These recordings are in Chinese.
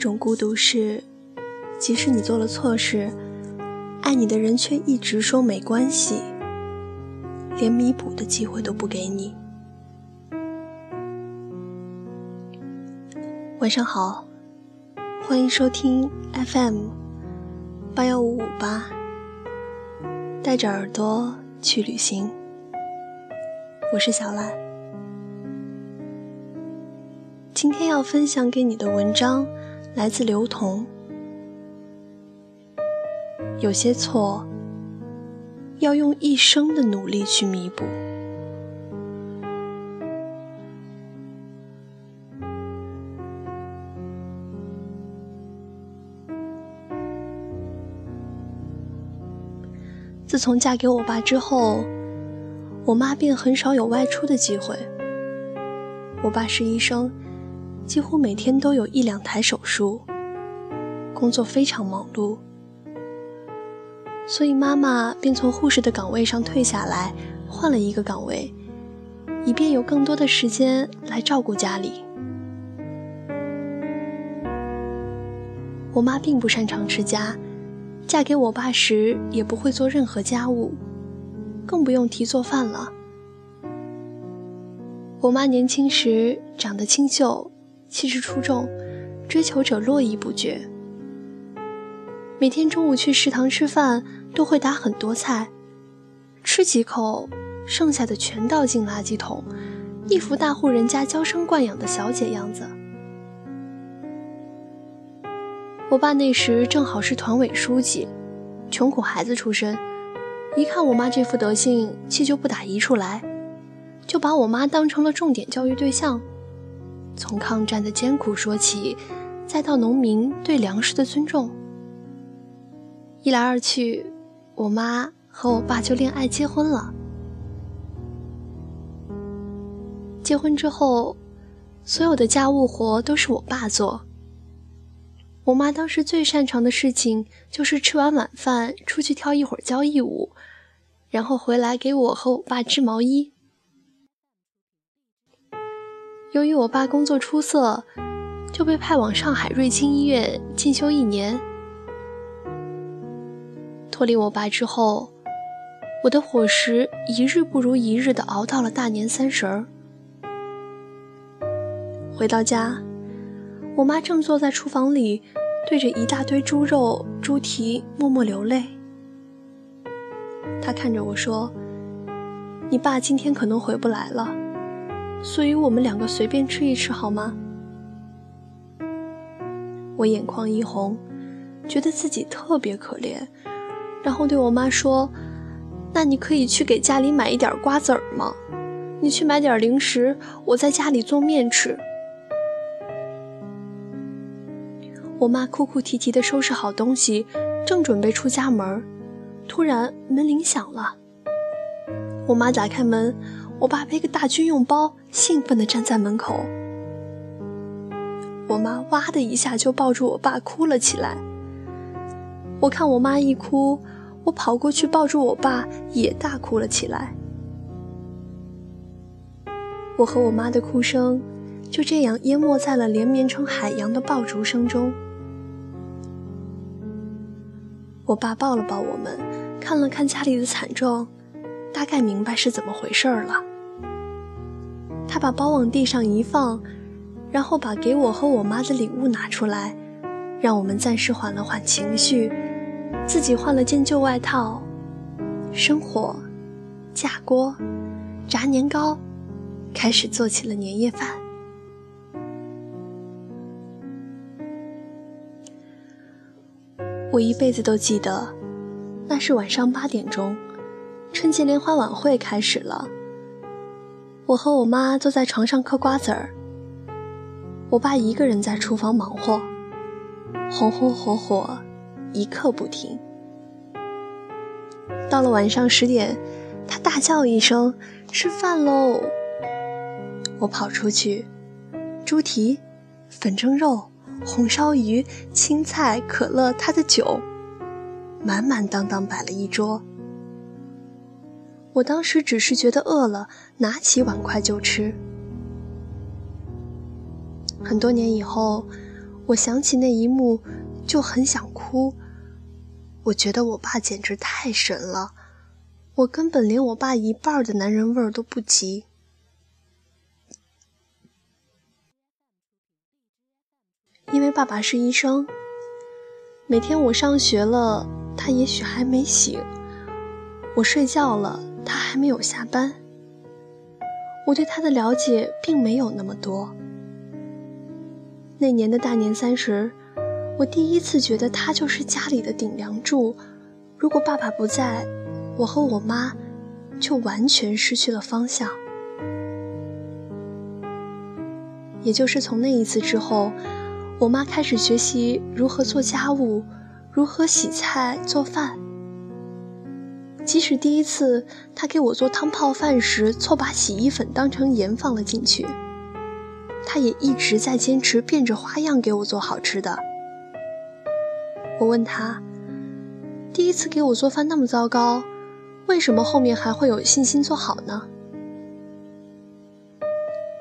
一种孤独是，即使你做了错事，爱你的人却一直说没关系，连弥补的机会都不给你。晚上好，欢迎收听 FM 八幺五五八，带着耳朵去旅行。我是小兰，今天要分享给你的文章。来自刘同，有些错要用一生的努力去弥补。自从嫁给我爸之后，我妈便很少有外出的机会。我爸是医生。几乎每天都有一两台手术，工作非常忙碌，所以妈妈便从护士的岗位上退下来，换了一个岗位，以便有更多的时间来照顾家里。我妈并不擅长持家，嫁给我爸时也不会做任何家务，更不用提做饭了。我妈年轻时长得清秀。气质出众，追求者络绎不绝。每天中午去食堂吃饭，都会打很多菜，吃几口，剩下的全倒进垃圾桶，一副大户人家娇生惯养的小姐样子。我爸那时正好是团委书记，穷苦孩子出身，一看我妈这副德行，气就不打一处来，就把我妈当成了重点教育对象。从抗战的艰苦说起，再到农民对粮食的尊重，一来二去，我妈和我爸就恋爱结婚了。结婚之后，所有的家务活都是我爸做。我妈当时最擅长的事情就是吃完晚饭出去跳一会儿交谊舞，然后回来给我和我爸织毛衣。由于我爸工作出色，就被派往上海瑞金医院进修一年。脱离我爸之后，我的伙食一日不如一日的熬到了大年三十儿。回到家，我妈正坐在厨房里，对着一大堆猪肉、猪蹄默默流泪。她看着我说：“你爸今天可能回不来了。”所以我们两个随便吃一吃好吗？我眼眶一红，觉得自己特别可怜，然后对我妈说：“那你可以去给家里买一点瓜子儿吗？你去买点零食，我在家里做面吃。”我妈哭哭啼啼地收拾好东西，正准备出家门，突然门铃响了。我妈打开门。我爸背个大军用包，兴奋地站在门口。我妈哇的一下就抱住我爸哭了起来。我看我妈一哭，我跑过去抱住我爸，也大哭了起来。我和我妈的哭声就这样淹没在了连绵成海洋的爆竹声中。我爸抱了抱我们，看了看家里的惨状，大概明白是怎么回事了。他把包往地上一放，然后把给我和我妈的礼物拿出来，让我们暂时缓了缓情绪，自己换了件旧外套，生火、架锅、炸年糕，开始做起了年夜饭。我一辈子都记得，那是晚上八点钟，春节联欢晚会开始了。我和我妈坐在床上嗑瓜子儿，我爸一个人在厨房忙活，红红火火，一刻不停。到了晚上十点，他大叫一声：“吃饭喽！”我跑出去，猪蹄、粉蒸肉、红烧鱼、青菜、可乐，他的酒，满满当当摆了一桌。我当时只是觉得饿了，拿起碗筷就吃。很多年以后，我想起那一幕就很想哭。我觉得我爸简直太神了，我根本连我爸一半的男人味儿都不及。因为爸爸是医生，每天我上学了，他也许还没醒；我睡觉了，他还没有下班。我对他的了解并没有那么多。那年的大年三十，我第一次觉得他就是家里的顶梁柱。如果爸爸不在，我和我妈就完全失去了方向。也就是从那一次之后。我妈开始学习如何做家务，如何洗菜做饭。即使第一次他给我做汤泡饭时错把洗衣粉当成盐放了进去，他也一直在坚持变着花样给我做好吃的。我问他，第一次给我做饭那么糟糕，为什么后面还会有信心做好呢？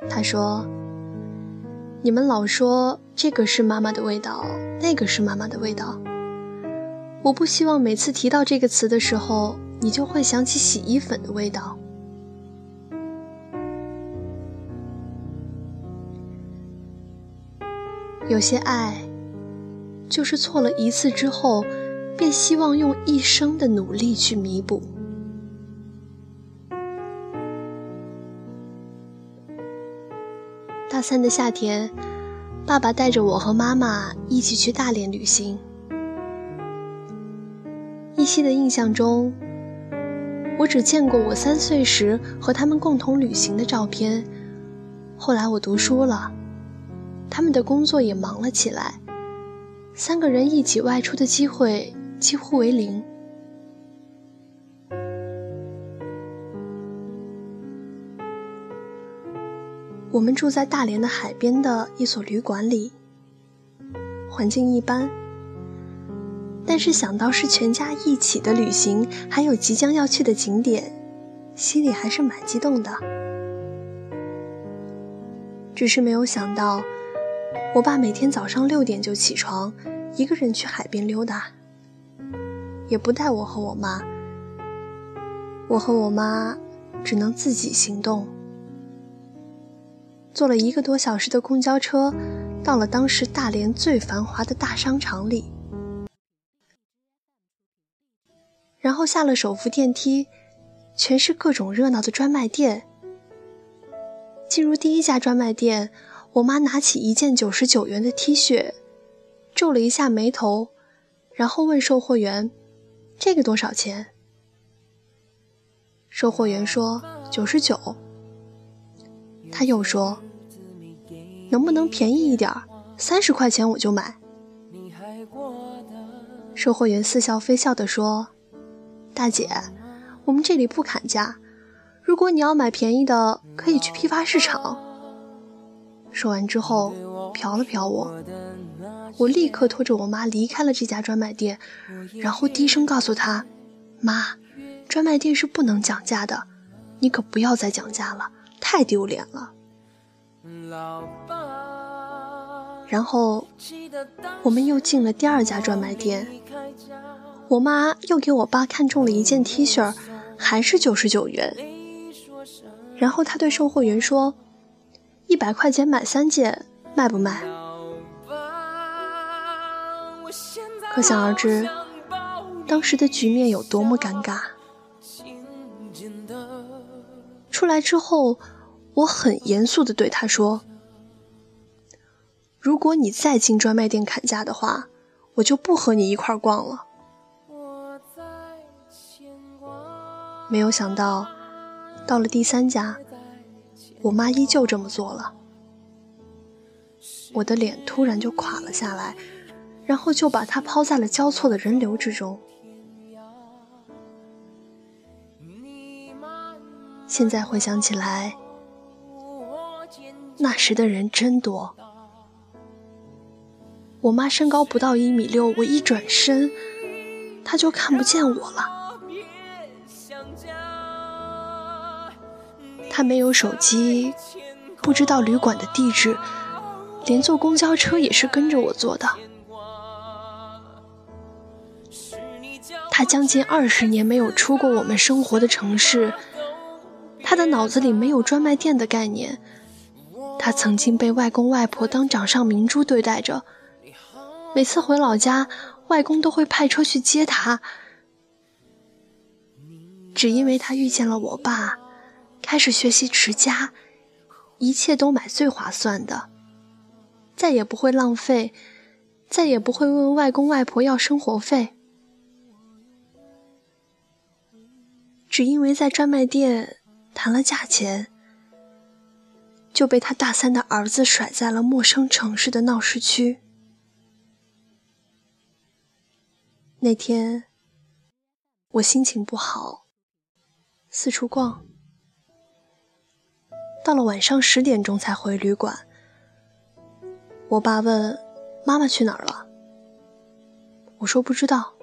他说。你们老说这个是妈妈的味道，那个是妈妈的味道。我不希望每次提到这个词的时候，你就会想起洗衣粉的味道。有些爱，就是错了一次之后，便希望用一生的努力去弥补。大三的夏天，爸爸带着我和妈妈一起去大连旅行。依稀的印象中，我只见过我三岁时和他们共同旅行的照片。后来我读书了，他们的工作也忙了起来，三个人一起外出的机会几乎为零。我们住在大连的海边的一所旅馆里，环境一般，但是想到是全家一起的旅行，还有即将要去的景点，心里还是蛮激动的。只是没有想到，我爸每天早上六点就起床，一个人去海边溜达，也不带我和我妈，我和我妈只能自己行动。坐了一个多小时的公交车，到了当时大连最繁华的大商场里，然后下了手扶电梯，全是各种热闹的专卖店。进入第一家专卖店，我妈拿起一件九十九元的 T 恤，皱了一下眉头，然后问售货员：“这个多少钱？”售货员说：“九十九。”他又说：“能不能便宜一点？三十块钱我就买。”售货员似笑非笑地说：“大姐，我们这里不砍价。如果你要买便宜的，可以去批发市场。”说完之后，瞟了瞟我，我立刻拖着我妈离开了这家专卖店，然后低声告诉她：“妈，专卖店是不能讲价的，你可不要再讲价了。”太丢脸了。然后我们又进了第二家专卖店，我妈又给我爸看中了一件 T 恤，还是九十九元。然后她对售货员说：“一百块钱买三件，卖不卖？”可想而知，当时的局面有多么尴尬。出来之后，我很严肃地对他说：“如果你再进专卖店砍价的话，我就不和你一块逛了。”没有想到，到了第三家，我妈依旧这么做了。我的脸突然就垮了下来，然后就把她抛在了交错的人流之中。现在回想起来，那时的人真多。我妈身高不到一米六，我一转身，她就看不见我了。他没有手机，不知道旅馆的地址，连坐公交车也是跟着我坐的。他将近二十年没有出过我们生活的城市，他的脑子里没有专卖店的概念。他曾经被外公外婆当掌上明珠对待着，每次回老家，外公都会派车去接他。只因为他遇见了我爸，开始学习持家，一切都买最划算的，再也不会浪费，再也不会问外公外婆要生活费。只因为在专卖店谈了价钱，就被他大三的儿子甩在了陌生城市的闹市区。那天，我心情不好，四处逛，到了晚上十点钟才回旅馆。我爸问：“妈妈去哪儿了？”我说：“不知道。”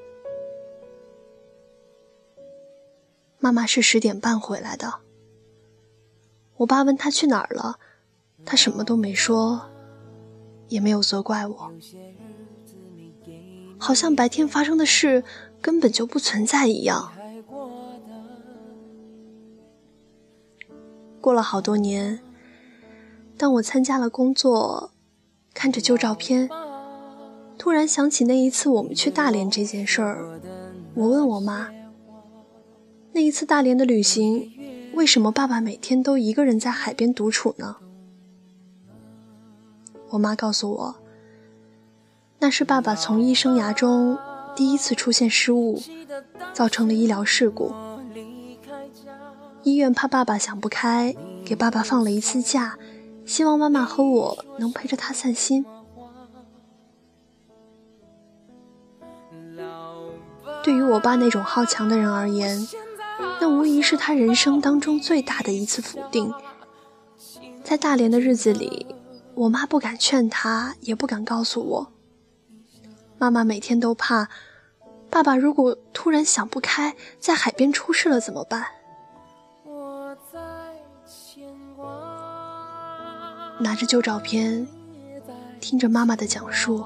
妈妈是十点半回来的。我爸问她去哪儿了，她什么都没说，也没有责怪我，好像白天发生的事根本就不存在一样。过了好多年，当我参加了工作，看着旧照片，突然想起那一次我们去大连这件事儿，我问我妈。那一次大连的旅行，为什么爸爸每天都一个人在海边独处呢？我妈告诉我，那是爸爸从医生涯中第一次出现失误，造成了医疗事故。医院怕爸爸想不开，给爸爸放了一次假，希望妈妈和我能陪着他散心。对于我爸那种好强的人而言，那无疑是他人生当中最大的一次否定。在大连的日子里，我妈不敢劝他，也不敢告诉我。妈妈每天都怕，爸爸如果突然想不开，在海边出事了怎么办？拿着旧照片，听着妈妈的讲述，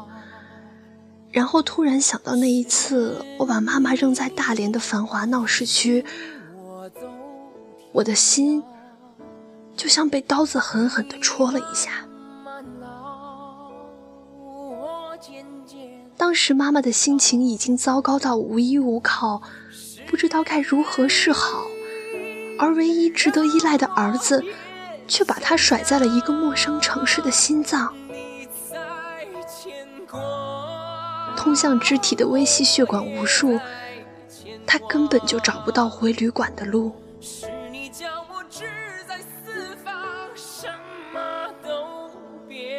然后突然想到那一次，我把妈妈扔在大连的繁华闹市区。我的心就像被刀子狠狠地戳了一下。当时妈妈的心情已经糟糕到无依无靠，不知道该如何是好，而唯一值得依赖的儿子，却把他甩在了一个陌生城市的心脏，通向肢体的微细血管无数，他根本就找不到回旅馆的路。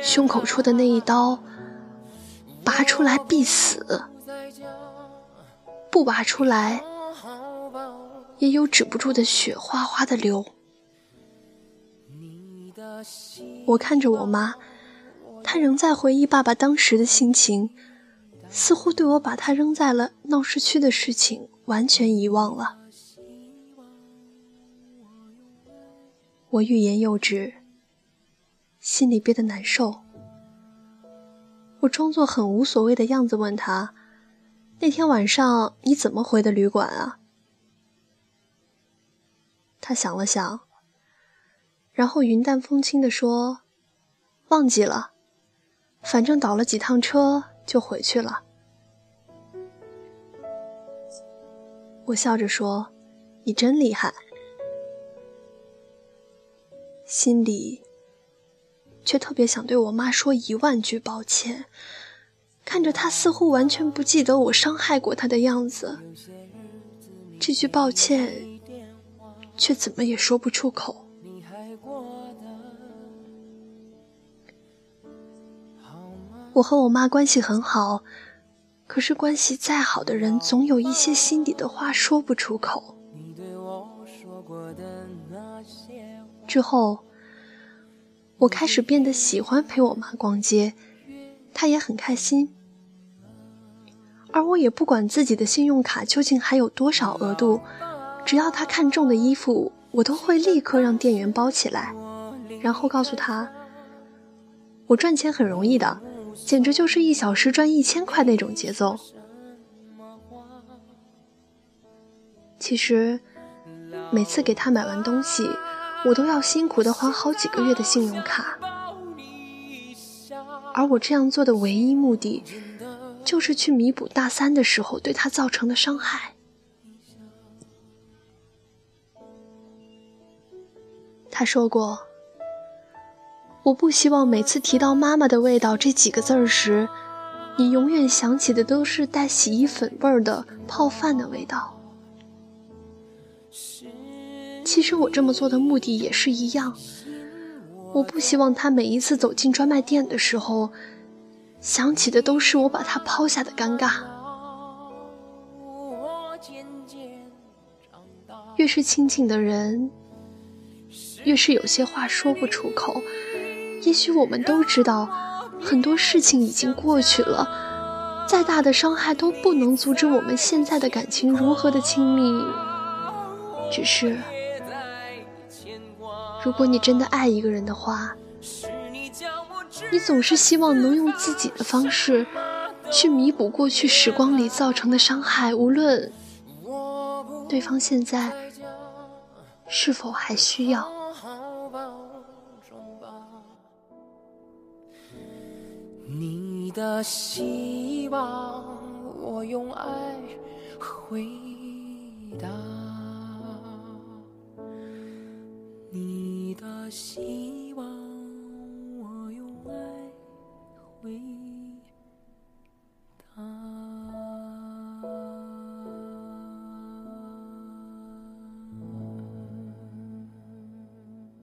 胸口处的那一刀，拔出来必死；不拔出来，也有止不住的血哗哗的流。我看着我妈，她仍在回忆爸爸当时的心情，似乎对我把他扔在了闹市区的事情完全遗忘了。我欲言又止。心里憋得难受，我装作很无所谓的样子问他：“那天晚上你怎么回的旅馆啊？”他想了想，然后云淡风轻地说：“忘记了，反正倒了几趟车就回去了。”我笑着说：“你真厉害。”心里。却特别想对我妈说一万句抱歉，看着她似乎完全不记得我伤害过她的样子，这句抱歉却怎么也说不出口。我和我妈关系很好，可是关系再好的人，总有一些心底的话说不出口。之后。我开始变得喜欢陪我妈逛街，她也很开心，而我也不管自己的信用卡究竟还有多少额度，只要她看中的衣服，我都会立刻让店员包起来，然后告诉她，我赚钱很容易的，简直就是一小时赚一千块那种节奏。其实，每次给他买完东西，我都要辛苦的还好几个月的信用卡。而我这样做的唯一目的，就是去弥补大三的时候对他造成的伤害。他说过：“我不希望每次提到妈妈的味道这几个字儿时，你永远想起的都是带洗衣粉味儿的泡饭的味道。”其实我这么做的目的也是一样。我不希望他每一次走进专卖店的时候，想起的都是我把他抛下的尴尬。越是亲近的人，越是有些话说不出口。也许我们都知道，很多事情已经过去了，再大的伤害都不能阻止我们现在的感情如何的亲密。只是。如果你真的爱一个人的话，你总是希望能用自己的方式去弥补过去时光里造成的伤害，无论对方现在是否还需要。你的希望，我用爱回答。你的心。